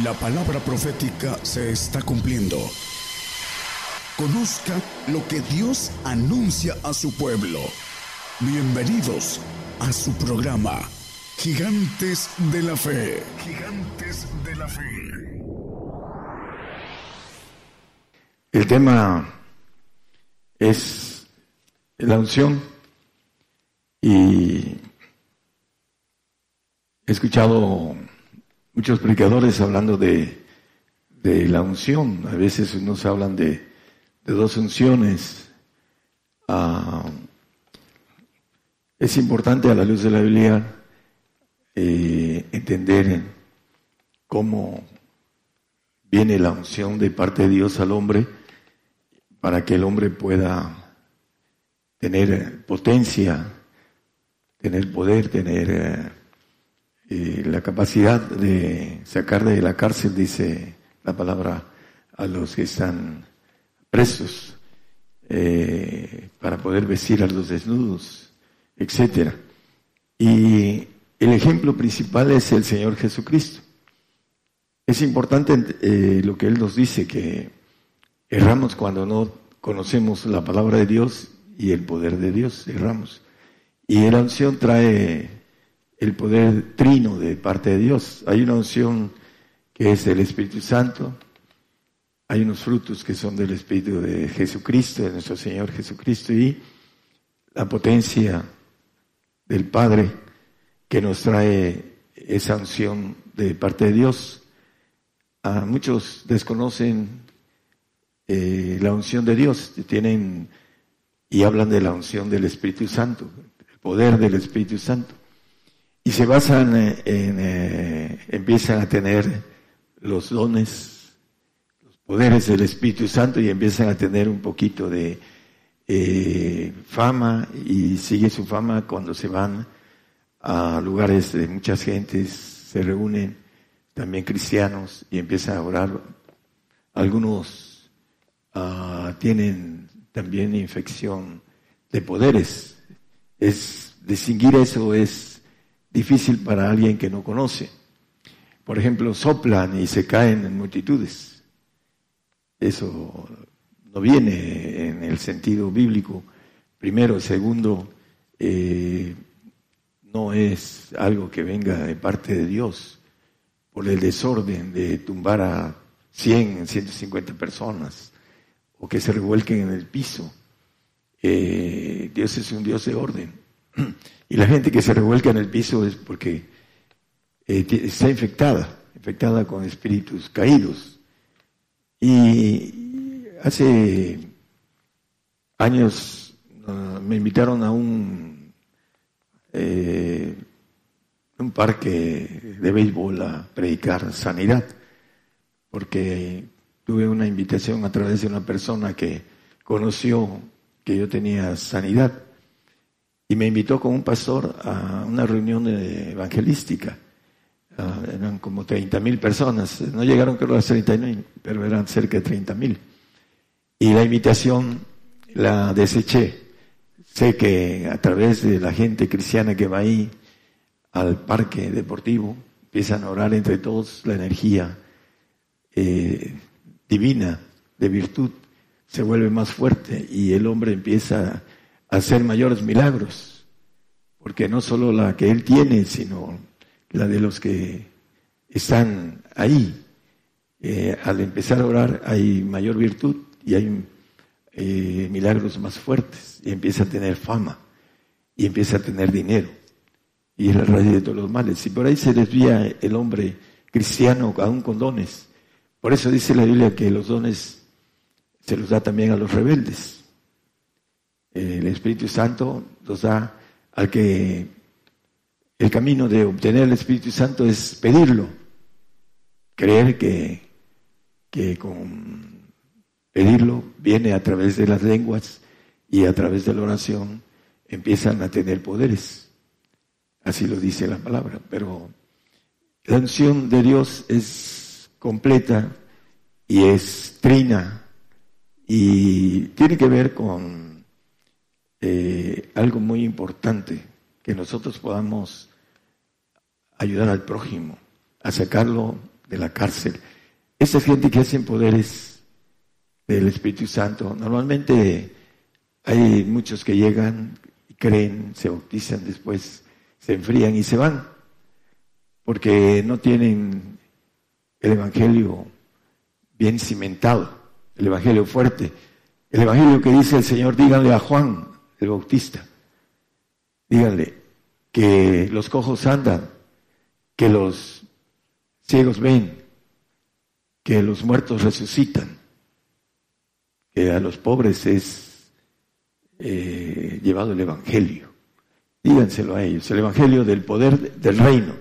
La palabra profética se está cumpliendo. Conozca lo que Dios anuncia a su pueblo. Bienvenidos a su programa, Gigantes de la Fe. Gigantes de la Fe. El tema es la unción y he escuchado muchos predicadores hablando de, la unción. A veces nos hablan de, dos unciones. Ah, es importante a la luz de la Biblia eh, entender cómo viene la unción de parte de Dios al hombre para que el hombre pueda tener potencia, tener poder, tener eh, la capacidad de sacar de la cárcel, dice la palabra, a los que están presos, eh, para poder vestir a los desnudos, etcétera. Y el ejemplo principal es el Señor Jesucristo. Es importante eh, lo que Él nos dice, que erramos cuando no conocemos la palabra de Dios y el poder de Dios, erramos. Y la unción trae el poder trino de parte de Dios. Hay una unción que es del Espíritu Santo, hay unos frutos que son del Espíritu de Jesucristo, de nuestro Señor Jesucristo, y la potencia del Padre que nos trae esa unción de parte de Dios. A muchos desconocen eh, la unción de Dios, tienen y hablan de la unción del Espíritu Santo, el poder del Espíritu Santo y se basan en, eh, empiezan a tener los dones, los poderes del Espíritu Santo y empiezan a tener un poquito de eh, fama y sigue su fama cuando se van a lugares de muchas gentes, se reúnen también cristianos y empiezan a orar. Algunos ah, tienen también infección de poderes. Es distinguir eso es difícil para alguien que no conoce. Por ejemplo, soplan y se caen en multitudes. Eso no viene en el sentido bíblico. Primero, segundo, eh, no es algo que venga de parte de Dios por el desorden de tumbar a 100, 150 personas o que se revuelquen en el piso. Eh, Dios es un Dios de orden. Y la gente que se revuelca en el piso es porque eh, está infectada, infectada con espíritus caídos. Y hace años ah, me invitaron a eh, un parque de béisbol a predicar sanidad, porque tuve una invitación a través de una persona que conoció que yo tenía sanidad y me invitó con un pastor a una reunión evangelística. Ah, eran como 30 mil personas, no llegaron creo a las 30 mil, pero eran cerca de 30 mil. Y la invitación la deseché. Sé que a través de la gente cristiana que va ahí al parque deportivo, empiezan a orar entre todos la energía eh, divina de virtud se vuelve más fuerte y el hombre empieza hacer mayores milagros, porque no solo la que Él tiene, sino la de los que están ahí. Eh, al empezar a orar hay mayor virtud y hay eh, milagros más fuertes y empieza a tener fama y empieza a tener dinero y es la raíz de todos los males. Y por ahí se desvía el hombre cristiano aún con dones. Por eso dice la Biblia que los dones se los da también a los rebeldes el Espíritu Santo nos da al que el camino de obtener el Espíritu Santo es pedirlo, creer que, que con pedirlo viene a través de las lenguas y a través de la oración empiezan a tener poderes. Así lo dice la palabra. Pero la unción de Dios es completa y es trina y tiene que ver con eh, algo muy importante, que nosotros podamos ayudar al prójimo a sacarlo de la cárcel. Esa gente que hacen poderes del Espíritu Santo, normalmente hay muchos que llegan, creen, se bautizan, después se enfrían y se van, porque no tienen el Evangelio bien cimentado, el Evangelio fuerte, el Evangelio que dice el Señor, díganle a Juan el Bautista, díganle que los cojos andan, que los ciegos ven, que los muertos resucitan, que a los pobres es eh, llevado el Evangelio. Díganselo a ellos, el Evangelio del poder del reino.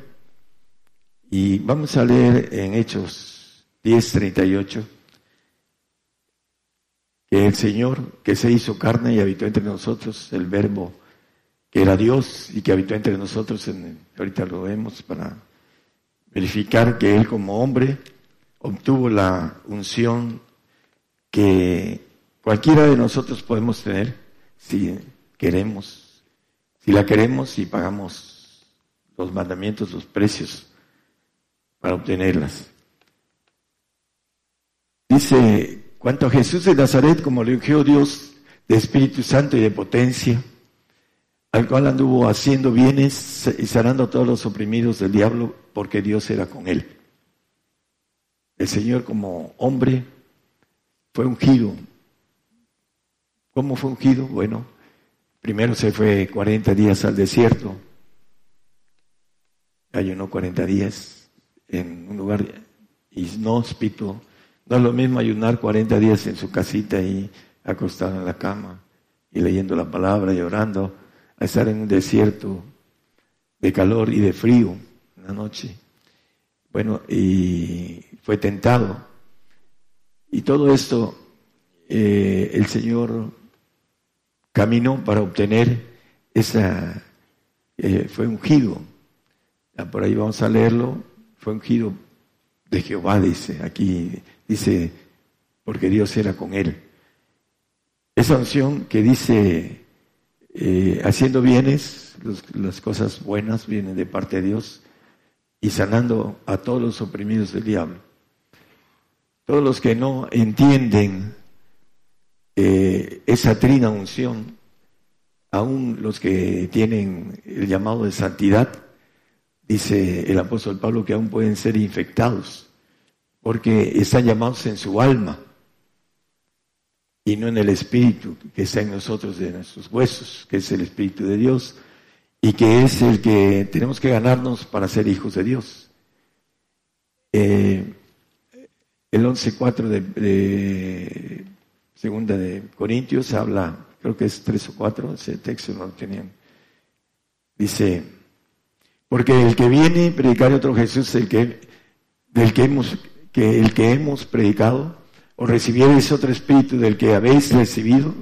Y vamos a leer en Hechos 10:38 que el Señor que se hizo carne y habitó entre nosotros, el verbo que era Dios y que habitó entre nosotros, en, ahorita lo vemos para verificar que Él como hombre obtuvo la unción que cualquiera de nosotros podemos tener si queremos, si la queremos y pagamos los mandamientos, los precios para obtenerlas. Dice, cuanto a Jesús de Nazaret, como le dijo Dios de Espíritu Santo y de potencia, al cual anduvo haciendo bienes y sanando a todos los oprimidos del diablo, porque Dios era con él. El Señor como hombre fue ungido. ¿Cómo fue ungido? Bueno, primero se fue 40 días al desierto, ayunó 40 días en un lugar inhóspito. No es lo mismo ayunar 40 días en su casita y acostado en la cama y leyendo la palabra y orando a estar en un desierto de calor y de frío una noche. Bueno, y fue tentado. Y todo esto eh, el Señor caminó para obtener esa, eh, fue ungido. por ahí vamos a leerlo, fue ungido de Jehová, dice, aquí dice, porque Dios era con él. Esa unción que dice eh, haciendo bienes, las cosas buenas vienen de parte de Dios y sanando a todos los oprimidos del diablo. Todos los que no entienden eh, esa trina unción, aún los que tienen el llamado de santidad, dice el apóstol Pablo que aún pueden ser infectados, porque están llamados en su alma y no en el Espíritu que está en nosotros, de nuestros huesos, que es el Espíritu de Dios, y que es el que tenemos que ganarnos para ser hijos de Dios. Eh, el 11.4 de, de segunda de Corintios habla, creo que es tres o cuatro, ese texto no lo tenían. Dice, porque el que viene a predicar otro Jesús, el que, del que hemos, que el que hemos predicado, o recibierais otro espíritu del que habéis recibido,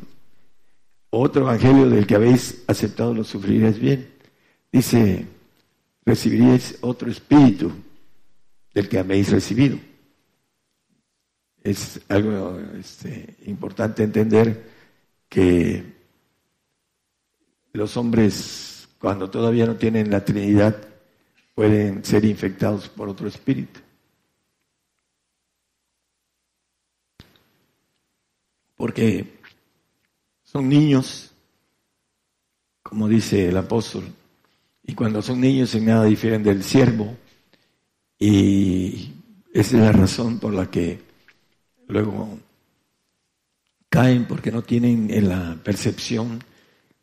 otro evangelio del que habéis aceptado, lo sufriréis bien. Dice, recibiréis otro espíritu del que habéis recibido. Es algo este, importante entender que los hombres, cuando todavía no tienen la Trinidad, pueden ser infectados por otro espíritu. Porque son niños, como dice el apóstol, y cuando son niños en nada difieren del siervo, y esa es la razón por la que luego caen porque no tienen en la percepción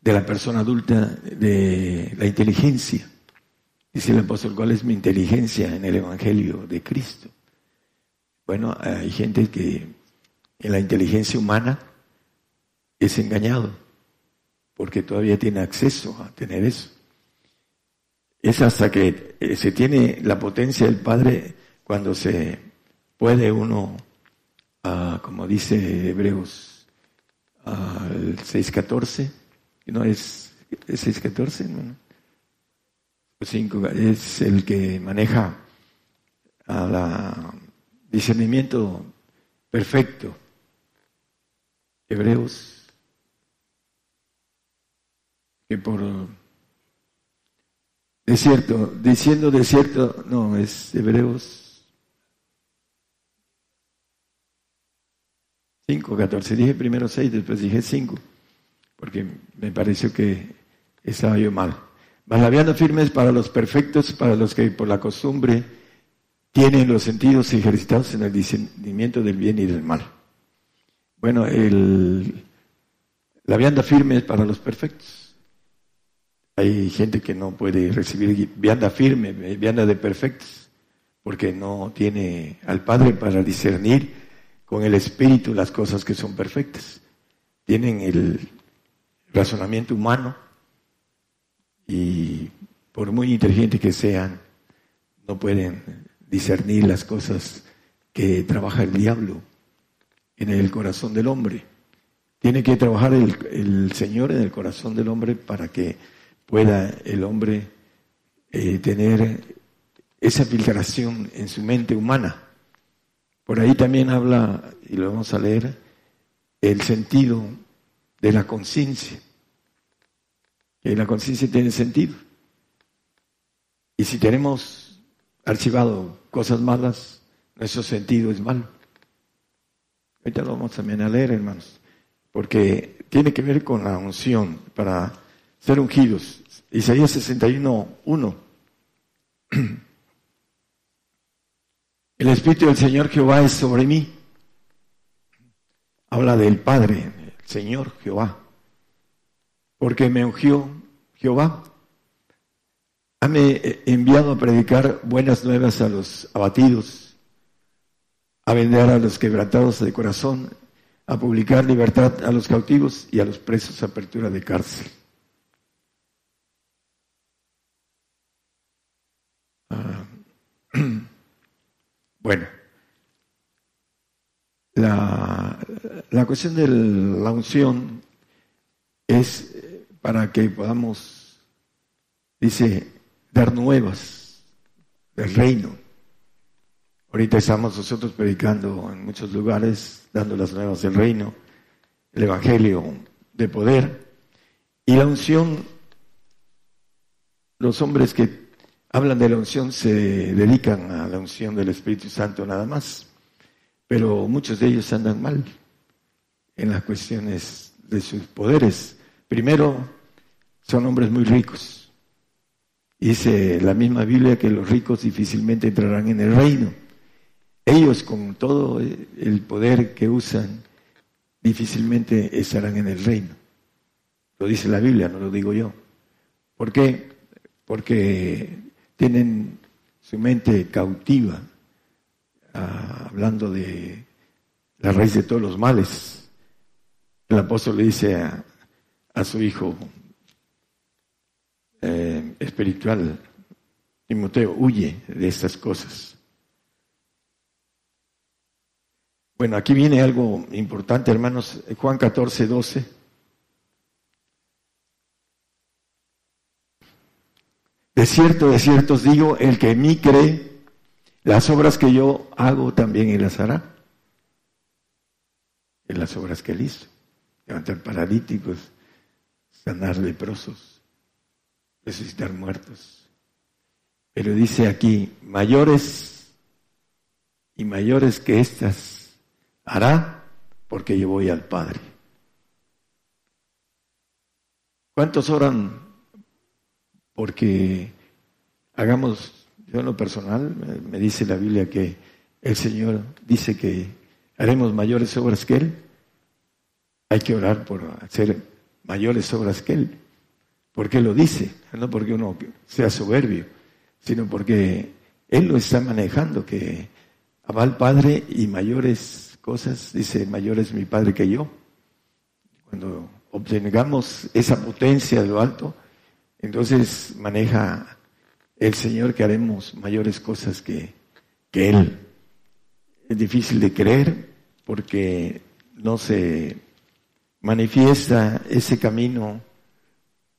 de la persona adulta de la inteligencia. Dice el apóstol, ¿cuál es mi inteligencia en el Evangelio de Cristo? Bueno, hay gente que en la inteligencia humana es engañado, porque todavía tiene acceso a tener eso. Es hasta que eh, se tiene la potencia del Padre cuando se puede uno, ah, como dice Hebreos al 6.14, no es, es 6.14, no, 5, es el que maneja al discernimiento perfecto hebreos que por desierto, diciendo desierto, no, es hebreos 5, 14, dije primero 6, después dije 5, porque me pareció que estaba yo mal. Balabiano firmes para los perfectos, para los que por la costumbre tienen los sentidos ejercitados en el discernimiento del bien y del mal. Bueno, el, la vianda firme es para los perfectos. Hay gente que no puede recibir vianda firme, vianda de perfectos, porque no tiene al Padre para discernir con el Espíritu las cosas que son perfectas. Tienen el razonamiento humano y por muy inteligentes que sean, no pueden discernir las cosas que trabaja el diablo en el corazón del hombre. Tiene que trabajar el, Señor en el corazón del hombre para que pueda el hombre eh, tener esa filtración en su mente humana. Por ahí también habla, y lo vamos a leer, el sentido de la conciencia. Que la conciencia tiene sentido. Y si tenemos archivado cosas malas, nuestro sentido es malo. Ahorita lo vamos también a leer, hermanos porque tiene que ver con la unción para ser ungidos. Isaías 61, 1. El Espíritu del Señor Jehová es sobre mí. Habla del Padre, el Señor Jehová. Porque me ungió Jehová. Hame enviado a predicar buenas nuevas a los abatidos, a vender a los quebrantados de corazón, a publicar libertad a los cautivos y a los presos apertura de cárcel. Ah, bueno, la, la cuestión de la unción es para que podamos, dice, dar nuevas del reino. Ahorita estamos nosotros predicando en muchos lugares, dando las nuevas del reino, el Evangelio de poder. Y la unción, los hombres que hablan de la unción se dedican a la unción del Espíritu Santo nada más, pero muchos de ellos andan mal en las cuestiones de sus poderes. Primero, son hombres muy ricos. Dice la misma Biblia que los ricos difícilmente entrarán en el reino. Ellos con todo el poder que usan difícilmente estarán en el reino. Lo dice la Biblia, no lo digo yo. ¿Por qué? Porque tienen su mente cautiva, ah, hablando de la raíz de todos los males. El apóstol le dice a, su hijo eh, espiritual, Timoteo, huye de estas cosas. Bueno, aquí viene algo importante, hermanos. Juan 14, 12. De cierto, de cierto os digo, el que en mí cree, las obras que yo hago también él las hará. En las obras que él hizo. Levantar paralíticos, sanar leprosos, resucitar muertos. Pero dice aquí, mayores y mayores que estas hará porque yo voy al Padre. ¿Cuántos oran porque hagamos, yo en lo personal, me dice la Biblia que el Señor dice que haremos mayores obras que Él? Hay que orar por hacer mayores obras que Él. Porque lo dice, no porque uno sea soberbio, sino porque Él lo está manejando, que va al Padre y mayores cosas, dice, mayor es mi Padre que yo. Cuando obtengamos esa potencia de lo alto, entonces maneja el Señor que haremos mayores cosas que, que Él. Es difícil de creer porque no se manifiesta ese camino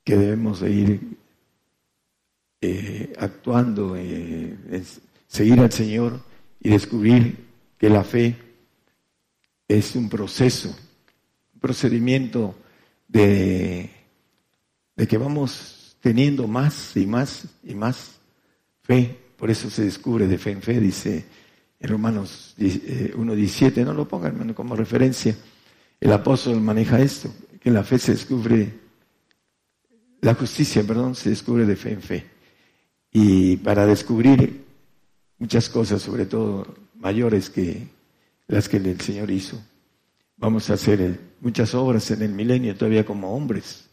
que debemos de ir eh, actuando, eh, seguir al Señor y descubrir que la fe es un proceso, un procedimiento de, de que vamos teniendo más y más y más fe. Por eso se descubre de fe en fe, dice en Romanos 1.17, eh, no lo pongan como referencia, el apóstol maneja esto, que la fe se descubre, la justicia, perdón, se descubre de fe en fe. Y para descubrir muchas cosas, sobre todo mayores que las que el Señor hizo, vamos a hacer muchas obras en el milenio todavía como hombres.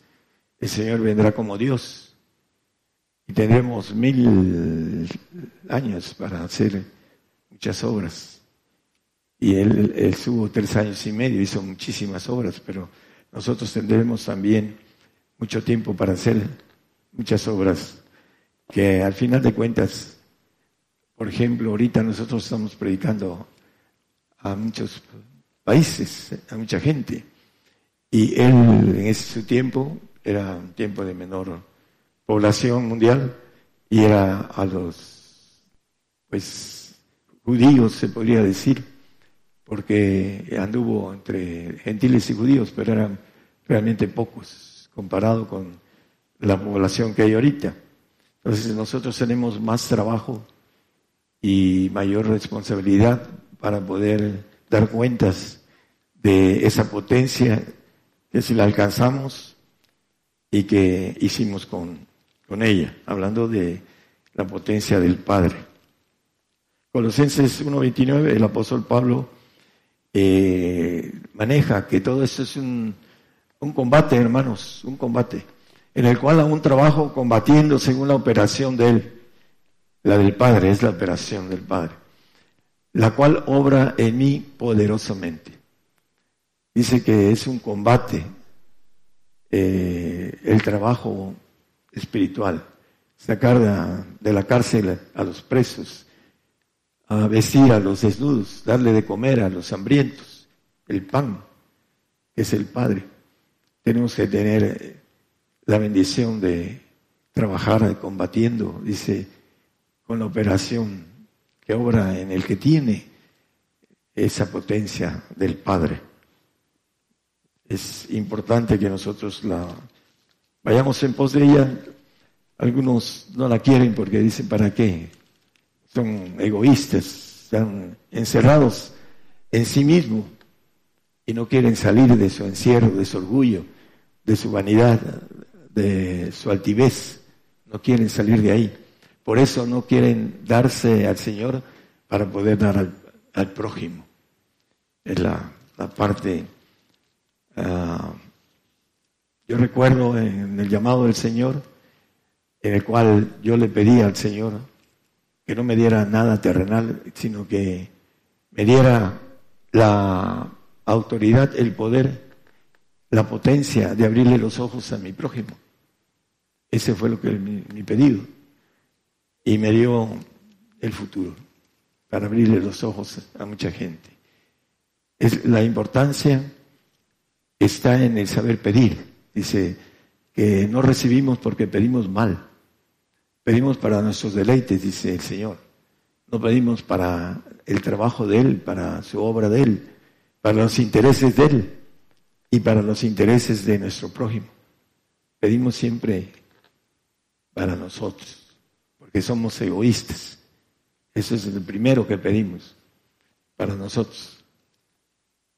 El Señor vendrá como Dios y tendremos mil años para hacer muchas obras. Y él, él tres años y medio, hizo muchísimas obras, pero nosotros tendremos también mucho tiempo para hacer muchas obras que al final de cuentas, por ejemplo, ahorita nosotros estamos predicando a muchos países, a mucha gente, y él en ese tiempo era un tiempo de menor población mundial y era a los pues judíos se podría decir porque anduvo entre gentiles y judíos pero eran realmente pocos comparado con la población que hay ahorita. Entonces nosotros tenemos más trabajo y mayor responsabilidad para poder dar cuentas de esa potencia que si la alcanzamos y que hicimos con con ella, hablando de la potencia del Padre. Colosenses 1.29, el apóstol Pablo eh, maneja que todo esto es un, un combate, hermanos, un combate, en el cual aún trabajo combatiendo según la operación de Él. La del Padre es la operación del Padre, la cual obra en mí poderosamente. Dice que es un combate, eh, el trabajo espiritual, sacar de, la cárcel a los presos, a vestir a los desnudos, darle de comer a los hambrientos, el pan, que es el Padre. Tenemos que tener eh, la bendición de trabajar combatiendo, dice, con la operación que obra en el que tiene esa potencia del Padre. Es importante que nosotros la vayamos en pos de ella. Algunos no la quieren porque dicen, ¿para qué? Son egoístas, están encerrados en sí mismos y no quieren salir de su encierro, de su orgullo, de su vanidad, de su altivez. No quieren salir de ahí. Por eso no quieren darse al Señor para poder dar al, prójimo. Es la, parte ah, yo recuerdo en el llamado del Señor, en el cual yo le pedí al Señor que no me diera nada terrenal, sino que me diera la autoridad, el poder, la potencia de abrirle los ojos a mi prójimo. Ese fue lo que mi pedido. Y me dio el futuro para abrirle los ojos a mucha gente. Es la importancia está en el saber pedir. Dice que no recibimos porque pedimos mal. Pedimos para nuestros deleites, dice el Señor. No pedimos para el trabajo de Él, para su obra de Él, para los intereses de Él y para los intereses de nuestro prójimo. Pedimos siempre para nosotros, porque somos egoístas. Eso es el primero que pedimos, para nosotros.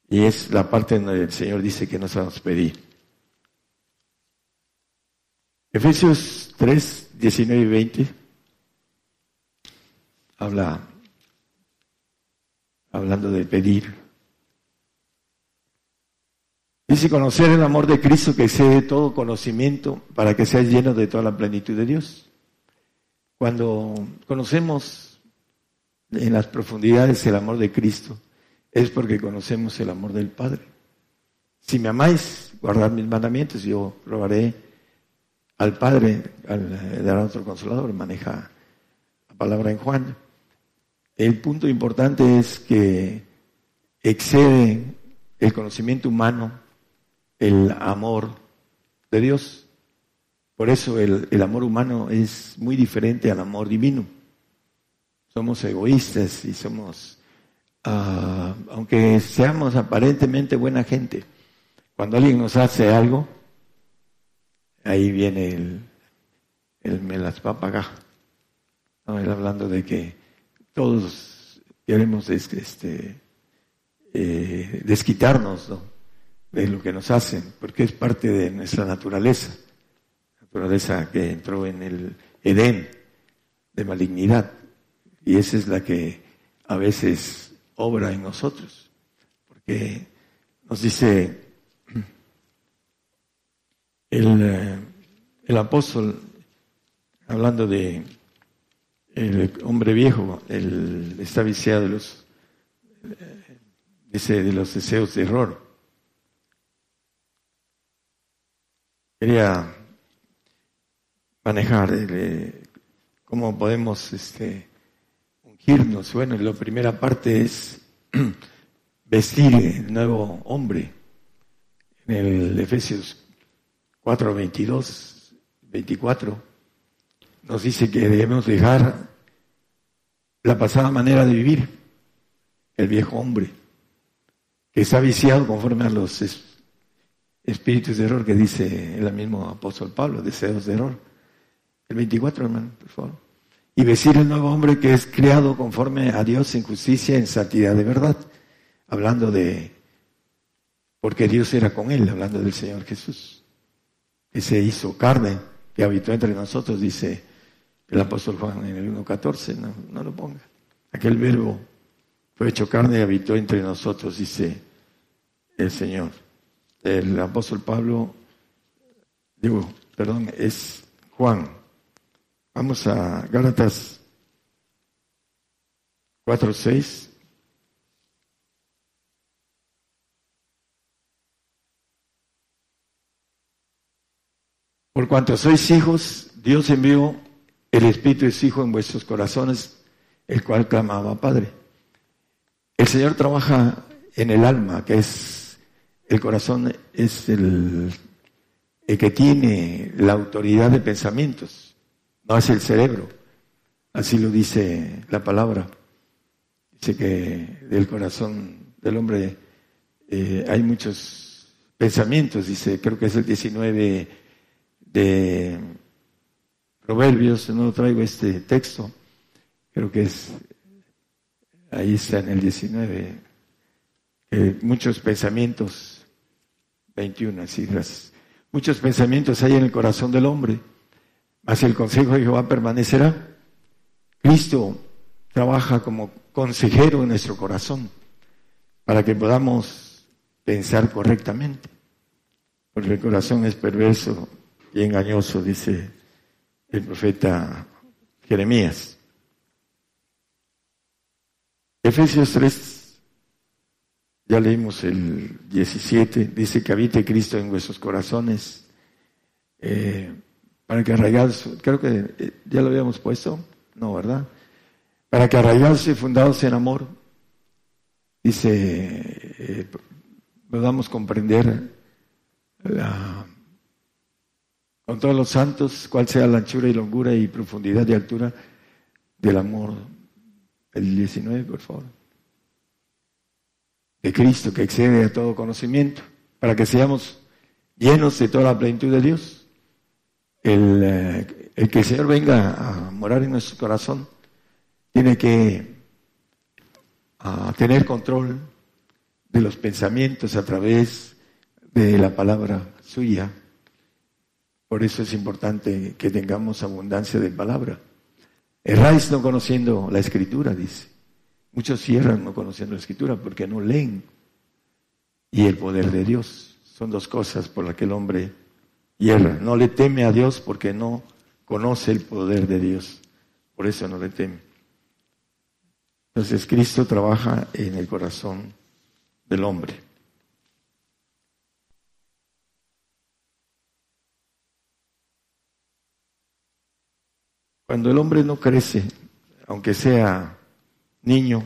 Y es la parte donde el Señor dice que nos vamos a pedir. Efesios 3, 19 y 20 habla, hablando de pedir. Dice conocer el amor de Cristo que excede todo conocimiento para que seas lleno de toda la plenitud de Dios. Cuando conocemos en las profundidades el amor de Cristo, es porque conocemos el amor del Padre. Si me amáis, guardad mis mandamientos, yo probaré al Padre, al eh, dar otro consolador, maneja la palabra en Juan. El punto importante es que excede el conocimiento humano el amor de Dios. Por eso el, amor humano es muy diferente al amor divino. Somos egoístas y somos, ah, aunque seamos aparentemente buena gente, cuando alguien nos hace algo, ahí viene el, el me las va a pagar. hablando de que todos queremos este, eh, desquitarnos de lo que nos hacen, porque es parte de nuestra naturaleza, que entró en el Edén de malignidad, y esa es la que a veces obra en nosotros, porque nos dice el, eh, el apóstol, hablando de el hombre viejo, el, está viciado de los, dice, de los deseos de error. Quería manejar eh, cómo podemos este, ungirnos. Bueno, la primera parte es vestir el nuevo hombre. En el Efesios 4, 22, 24 nos dice que debemos dejar la pasada manera de vivir, el viejo hombre, que está viciado conforme a los espíritus de error que dice el mismo apóstol Pablo, deseos de error. El 24, hermano, por favor. Y vestir el nuevo hombre que es creado conforme a Dios en justicia, en santidad de verdad. Hablando de, porque Dios era con él, hablando del Señor Jesús, que se hizo carne, que habitó entre nosotros, dice el apóstol Juan en el 1.14, no, no lo ponga. Aquel verbo fue hecho carne y habitó entre nosotros, dice el Señor. El apóstol Pablo, digo, perdón, es Juan. Vamos a Gálatas 4.6. Por cuanto sois hijos, Dios envió el Espíritu es Hijo en vuestros corazones, el cual clamaba Padre. El Señor trabaja en el alma, que es el corazón, es el que tiene la autoridad de pensamientos, no es el cerebro. Así lo dice la palabra. Dice que del corazón del hombre eh, hay muchos pensamientos, dice, creo que es el 19 de Proverbios, no traigo este texto, creo que es, ahí está en el 19, muchos pensamientos, 21, así. Muchos pensamientos hay en el corazón del hombre, mas el consejo de Jehová permanecerá. Cristo trabaja como consejero en nuestro corazón para que podamos pensar correctamente, porque el corazón es perverso y engañoso, dice el profeta Jeremías. Efesios 3, ya leímos el 17, dice que habite Cristo en vuestros corazones, eh, para que arraigados, creo que eh, ya lo habíamos puesto, no, ¿verdad? Para que arraigados y fundados en amor, dice, eh, podamos comprender con todos los santos, cuál sea la anchura y longura y profundidad y altura del amor. El 19, por favor. De Cristo que excede a todo conocimiento, para que seamos llenos de toda la plenitud de Dios. El, eh, el que el Señor venga a morar en nuestro corazón tiene que a tener control de los pensamientos a través de la palabra suya por eso es importante que tengamos abundancia de palabra. Erráis no conociendo la escritura, dice. Muchos cierran no conociendo la escritura porque no leen. Y el poder de Dios. Son dos cosas por las que el hombre No le teme a Dios porque no conoce el poder de Dios. Por eso no le teme. Entonces Cristo trabaja en el corazón del hombre. Cuando el hombre no crece, aunque sea niño,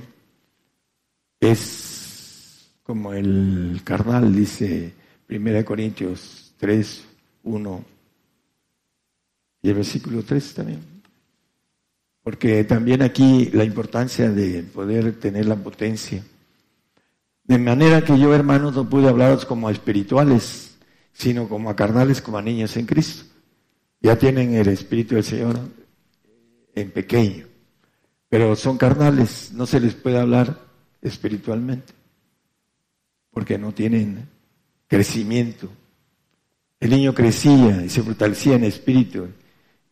es como el carnal, dice 1 Corintios 3, 1 y el versículo 3 también. Porque también aquí la importancia de poder tener la potencia. De manera que yo, hermanos, no pude hablaros como a espirituales, sino como a carnales, como a niños en Cristo. Ya tienen el Espíritu del Señor, en pequeño. pero son carnales, no se les puede hablar espiritualmente, porque no tienen crecimiento. El niño crecía y se fortalecía en espíritu,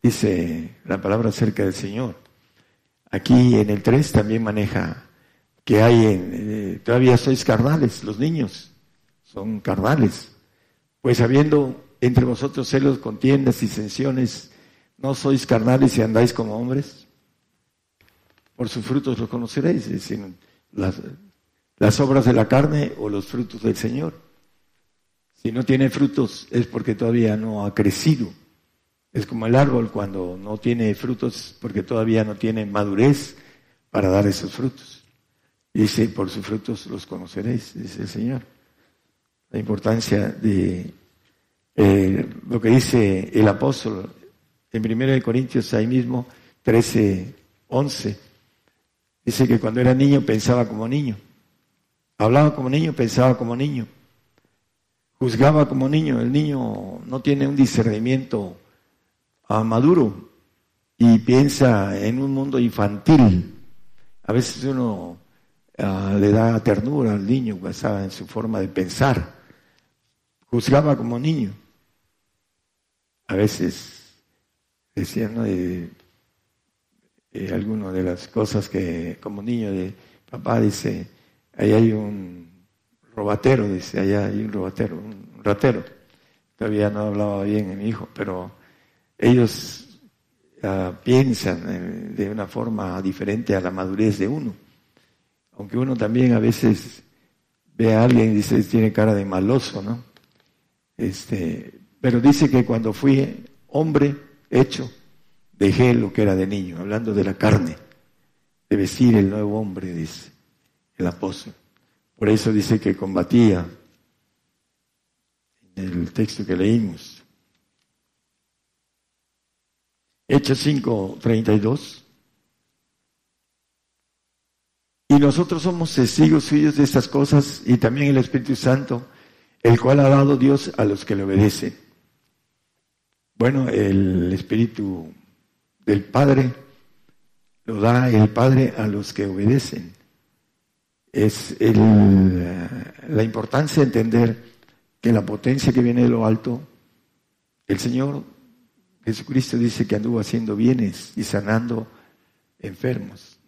dice la palabra acerca del Señor. Aquí en el 3 también maneja que hay, en, eh, todavía sois carnales, los niños son carnales. Pues habiendo entre vosotros celos, contiendas y sensiones, ¿no sois carnales y andáis como hombres? Por sus frutos los conoceréis, es decir, las obras de la carne o los frutos del Señor. Si no tiene frutos es porque todavía no ha crecido. Es como el árbol cuando no tiene frutos porque todavía no tiene madurez para dar esos frutos. Dice, por sus frutos los conoceréis, dice el Señor. La importancia de eh, lo que dice el apóstol en 1 Corintios, ahí mismo, 13, 11. Dice que cuando era niño pensaba como niño. Hablaba como niño, pensaba como niño. Juzgaba como niño. El niño no tiene un discernimiento ah, maduro y piensa en un mundo infantil. A veces uno ah, le da ternura al niño, en su forma de pensar. Juzgaba como niño a veces decían, ¿no? De, algunas de las cosas que como niño de papá dice, ahí hay un robatero, dice, allá hay un robatero, un ratero. Todavía no hablaba bien mi hijo, pero ellos ah, piensan de una forma diferente a la madurez de uno. Aunque uno también a veces ve a alguien y dice, tiene cara de maloso, ¿no? Este, pero dice que cuando fui hombre hecho, dejé lo que era de niño, hablando de la carne, de vestir el nuevo hombre, dice el apóstol. Por eso dice que combatía en el texto que leímos. Hechos 5:32. Y nosotros somos testigos suyos de estas cosas y también el Espíritu Santo, el cual ha dado Dios a los que le obedecen. Bueno, el Espíritu del Padre lo da el Padre a los que obedecen. Es la importancia de entender que la potencia que viene de lo alto, el Señor Jesucristo dice que anduvo haciendo bienes y sanando enfermos.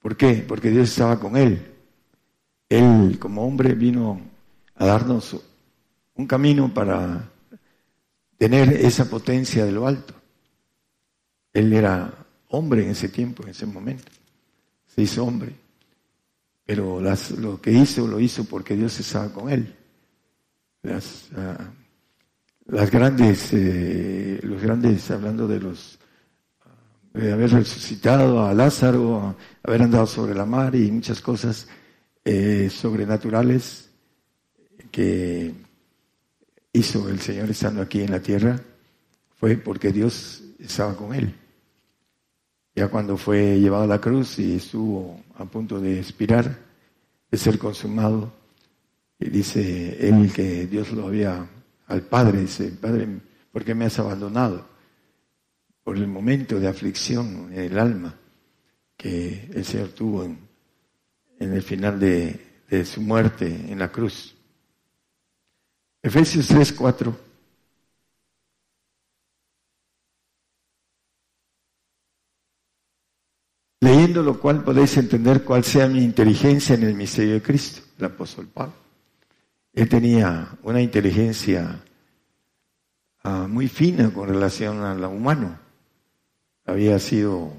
¿Por qué? Porque Dios estaba con él. Él como hombre vino a darnos un camino para tener esa potencia de lo alto. Él era hombre en ese tiempo, en ese momento. Se hizo hombre. Pero lo que hizo, lo hizo porque Dios estaba con él. Las, ah, las grandes, eh, los grandes, hablando de los, de haber resucitado a Lázaro, haber andado sobre la mar y muchas cosas eh, sobrenaturales que hizo el Señor estando aquí en la tierra fue porque Dios estaba con él. Ya cuando fue llevado a la cruz y estuvo a punto de expirar, de ser consumado, y dice él que Dios lo había al Padre, dice, Padre, ¿por qué me has abandonado? Por el momento de aflicción en el alma que el Señor tuvo en, el final de su muerte en la cruz. Efesios 3, 4. Lo cual podéis entender cuál sea mi inteligencia en el misterio de Cristo, el apóstol Pablo. Él tenía una inteligencia ah, muy fina con relación a lo humano. Había sido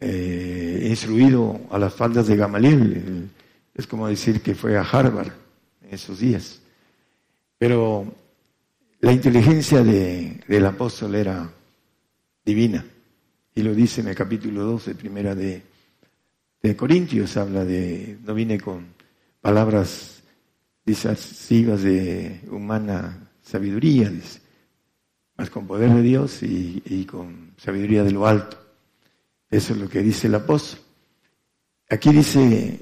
eh, instruido a las faldas de Gamaliel. Es como decir que fue a Harvard en esos días. Pero la inteligencia del apóstol era divina. Y lo dice en el capítulo 12, primera de, de Corintios, habla de, no vine con palabras disasivas de humana sabiduría, dice, más con poder de Dios y, con sabiduría de lo alto. Eso es lo que dice el apóstol. Aquí dice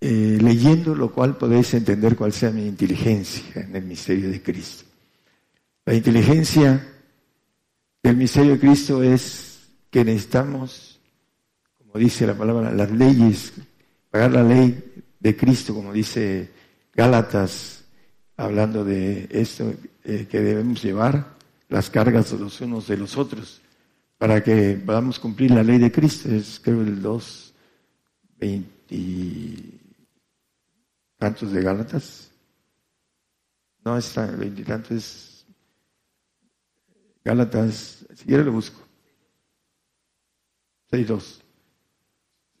eh, leyendo lo cual podéis entender cuál sea mi inteligencia en el misterio de Cristo. La inteligencia del misterio de Cristo es que necesitamos como dice la palabra, las leyes, pagar la ley de Cristo, como dice Gálatas, hablando de esto eh, que debemos llevar, las cargas de los unos de los otros, para que podamos cumplir la ley de Cristo. Es creo el 2, 20 tantos de Gálatas. No el veintitantos, es Gálatas, si quiere lo busco. 6.2.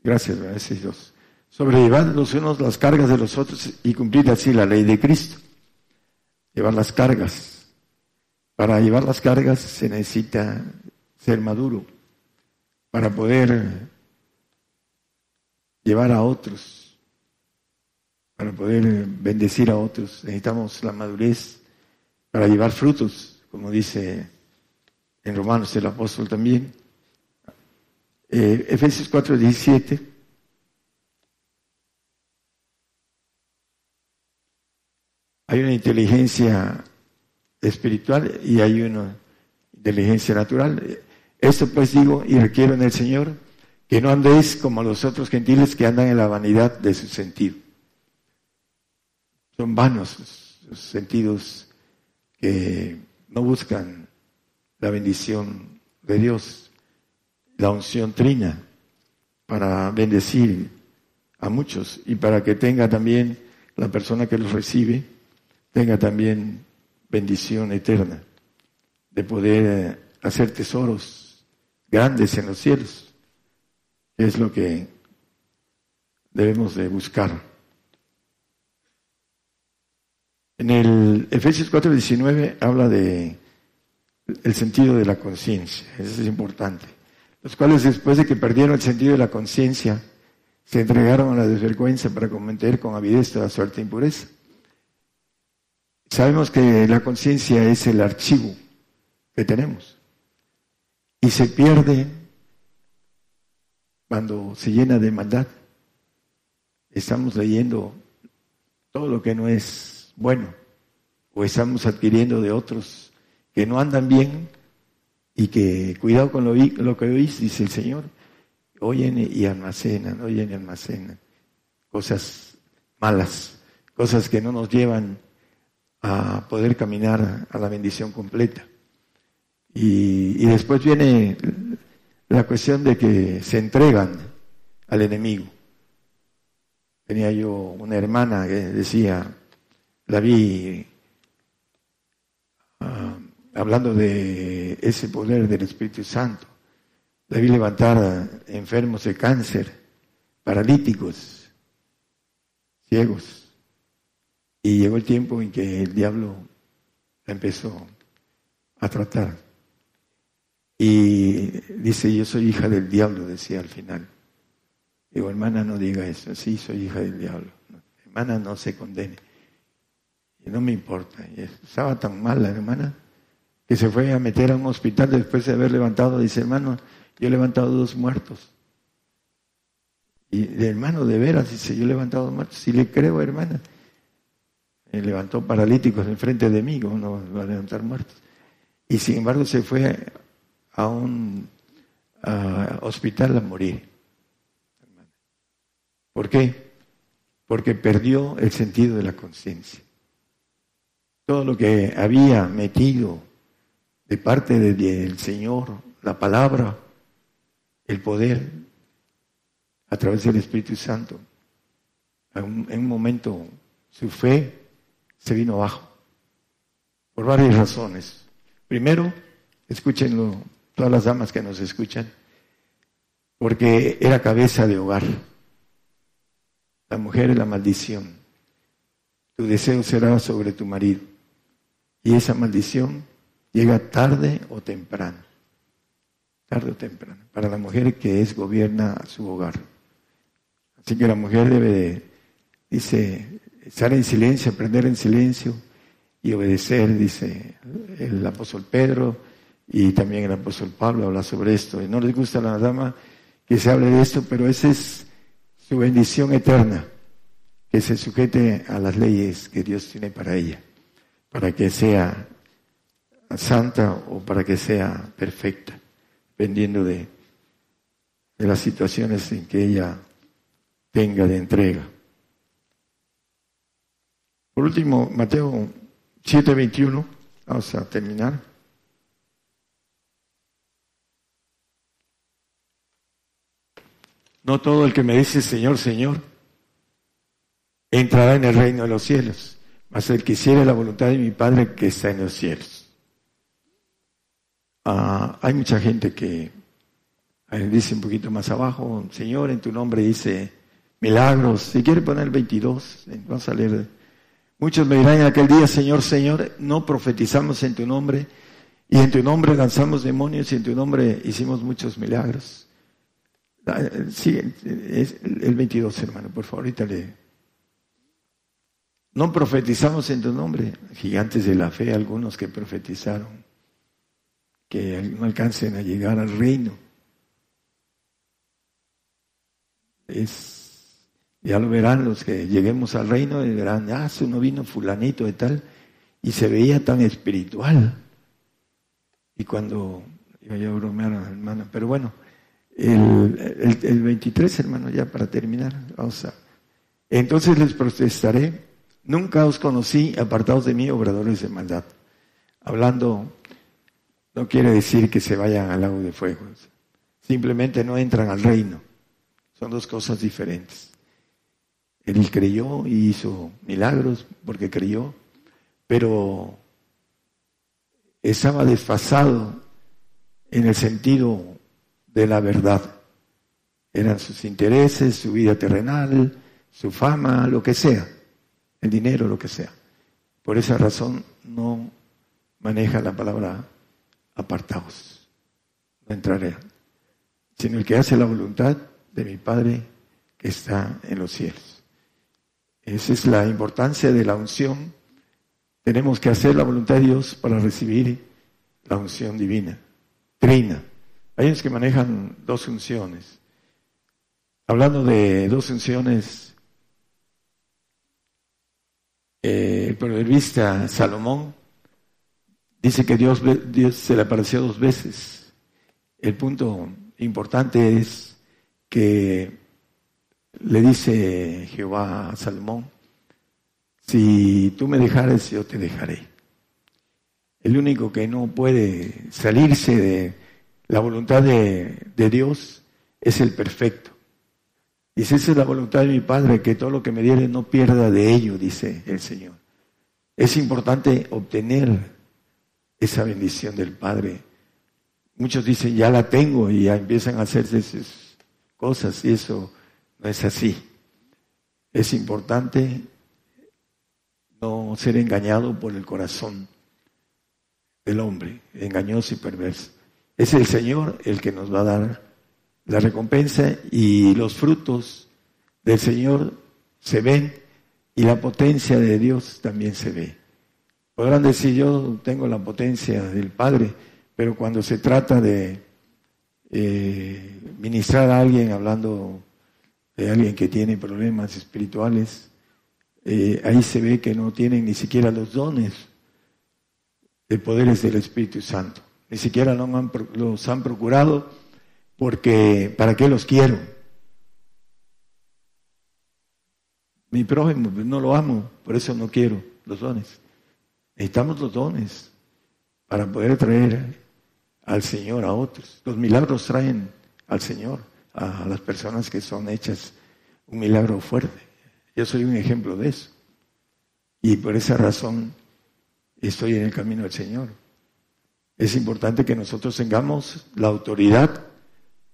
Gracias, 6.2. Sobrellevar los unos las cargas de los otros y cumplir así la ley de Cristo. Llevar las cargas. Para llevar las cargas se necesita ser maduro para poder llevar a otros, para poder bendecir a otros. Necesitamos la madurez para llevar frutos, como dice en Romanos el apóstol también. Eh, Efesios 4, 17. Hay una inteligencia espiritual y hay una inteligencia natural. Esto pues digo y requiero en el Señor que no andéis como los otros gentiles que andan en la vanidad de su sentido. Son vanos sus sentidos que no buscan la bendición de Dios, la unción trina para bendecir a muchos y para que tenga también la persona que los recibe, tenga también bendición eterna de poder hacer tesoros grandes en los cielos. Es lo que debemos de buscar. En el Efesios 4:19 habla de el sentido de la conciencia, eso es importante. Los cuales después de que perdieron el sentido de la conciencia, se entregaron a la desvergüenza para cometer con avidez toda suerte de impureza. Sabemos que la conciencia es el archivo que tenemos y se pierde cuando se llena de maldad. Estamos leyendo todo lo que no es bueno o estamos adquiriendo de otros que no andan bien y que cuidado con lo, lo que oís, dice el Señor. Oyen y almacenan, oyen y almacenan cosas malas, cosas que no nos llevan a poder caminar a la bendición completa. Y, después viene la cuestión de que se entregan al enemigo. Tenía yo una hermana que decía, la vi ah, hablando de ese poder del Espíritu Santo. Vi levantar enfermos de cáncer, paralíticos, ciegos. Y llegó el tiempo en que el diablo empezó a tratar. Y dice, yo soy hija del diablo, decía al final. Digo, hermana, no diga eso. Sí, soy hija del diablo. hermana, no se condene. Y no me importa. Y estaba tan mal la hermana que se fue a meter a un hospital después de haber levantado. Dice, hermano, yo he levantado dos muertos. Y hermano, de veras, dice, yo he levantado dos muertos. Si le creo, hermana. Me levantó paralíticos enfrente de mí, ¿cómo no va a levantar muertos? Y sin embargo se fue a un hospital a morir. ¿Por qué? Porque perdió el sentido de la conciencia. Todo lo que había metido de parte del Señor, la palabra, el poder, a través del Espíritu Santo, en un momento su fe se vino abajo, por varias razones. Primero, escúchenlo todas las damas que nos escuchan, porque era cabeza de hogar. La mujer es la maldición. Tu deseo será sobre tu marido. Y esa maldición llega tarde o temprano. Tarde o temprano. Para la mujer que es gobierna su hogar. Así que la mujer debe, dice, estar en silencio, aprender en silencio y obedecer, dice el apóstol Pedro y también el apóstol Pablo habla sobre esto. Y no les gusta a la dama que se hable de esto, pero esa es su bendición eterna, que se sujete a las leyes que Dios tiene para ella, para que sea santa o para que sea perfecta, dependiendo de de las situaciones en que ella tenga de entrega. Por último, Mateo 7:21, vamos a terminar. No todo el que me dice Señor, Señor, entrará en el reino de los cielos, mas el que hiciere la voluntad de mi Padre que está en los cielos. Ah, hay mucha gente que dice un poquito más abajo, Señor, en tu nombre dice milagros. Si quiere poner el 22, vamos a leer. Muchos me dirán en aquel día, Señor, Señor, no profetizamos en tu nombre, y en tu nombre lanzamos demonios, y en tu nombre hicimos muchos milagros. Ah, sí, el 22, hermano, por favor, ahorita. No profetizamos en tu nombre, gigantes de la fe, algunos que profetizaron, que alcancen a llegar al reino. Es, ya lo verán los que lleguemos al reino y verán, ah, si uno vino fulanito de tal, y se veía tan espiritual. Y cuando, iba yo a bromear a pero bueno, el, el, 23, hermano, ya para terminar, vamos a... Entonces les protestaré, nunca os conocí apartados de mí, obradores de maldad. Hablando, no quiere decir que se vayan al lago de fuego, simplemente no entran al reino. Son dos cosas diferentes. Él creyó y hizo milagros porque creyó, pero estaba desfasado en el sentido de la verdad. Eran sus intereses, su vida terrenal, su fama, lo que sea, el dinero, lo que sea. Por esa razón no maneja la palabra apartados. No entraré. Sino el que hace la voluntad de mi Padre que está en los cielos. Esa es la importancia de la unción. Tenemos que hacer la voluntad de Dios para recibir la unción divina. Trina. Hay unos que manejan dos unciones. Hablando de dos unciones, eh, el proverbista Salomón dice que Dios, Dios se le apareció dos veces. El punto importante es que le dice Jehová a Salomón, si tú me dejares, yo te dejaré. El único que no puede salirse de la voluntad de, Dios es el perfecto. Dice, esa es la voluntad de mi Padre, que todo lo que me diere no pierda de ello, dice el Señor. Es importante obtener esa bendición del Padre. Muchos dicen, ya la tengo y ya empiezan a hacerse esos cosas y eso no es así. Es importante no ser engañado por el corazón del hombre, engañoso y perverso. Es el Señor el que nos va a dar la recompensa y los frutos del Señor se ven y la potencia de Dios también se ve. Podrán decir, yo tengo la potencia del Padre, pero cuando se trata de eh, ministrar a alguien hablando de alguien que tiene problemas espirituales, eh, ahí se ve que no tienen ni siquiera los dones de poderes del Espíritu Santo. Ni siquiera los han procurado porque ¿para qué los quiero? Mi prójimo pues, no lo amo, por eso no quiero los dones. Necesitamos los dones para poder traer al Señor a otros. Los milagros traen al Señor a las personas que son hechas un milagro fuerte. Yo soy un ejemplo de eso. Y por esa razón estoy en el camino del Señor. Es importante que nosotros tengamos la autoridad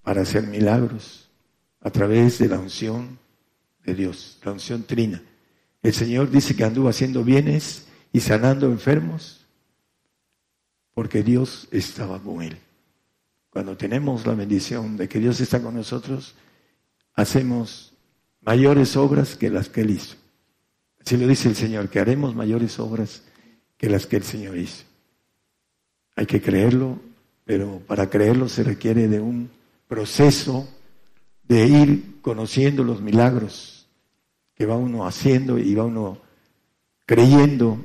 para hacer milagros a través de la unción de Dios, la unción trina. El Señor dice que anduvo haciendo bienes y sanando enfermos porque Dios estaba con él. Cuando tenemos la bendición de que Dios está con nosotros, hacemos mayores obras que las que Él hizo. Así lo dice el Señor, que haremos mayores obras que las que el Señor hizo. Hay que creerlo, pero para creerlo se requiere de un proceso de ir conociendo los milagros que va uno haciendo y va uno creyendo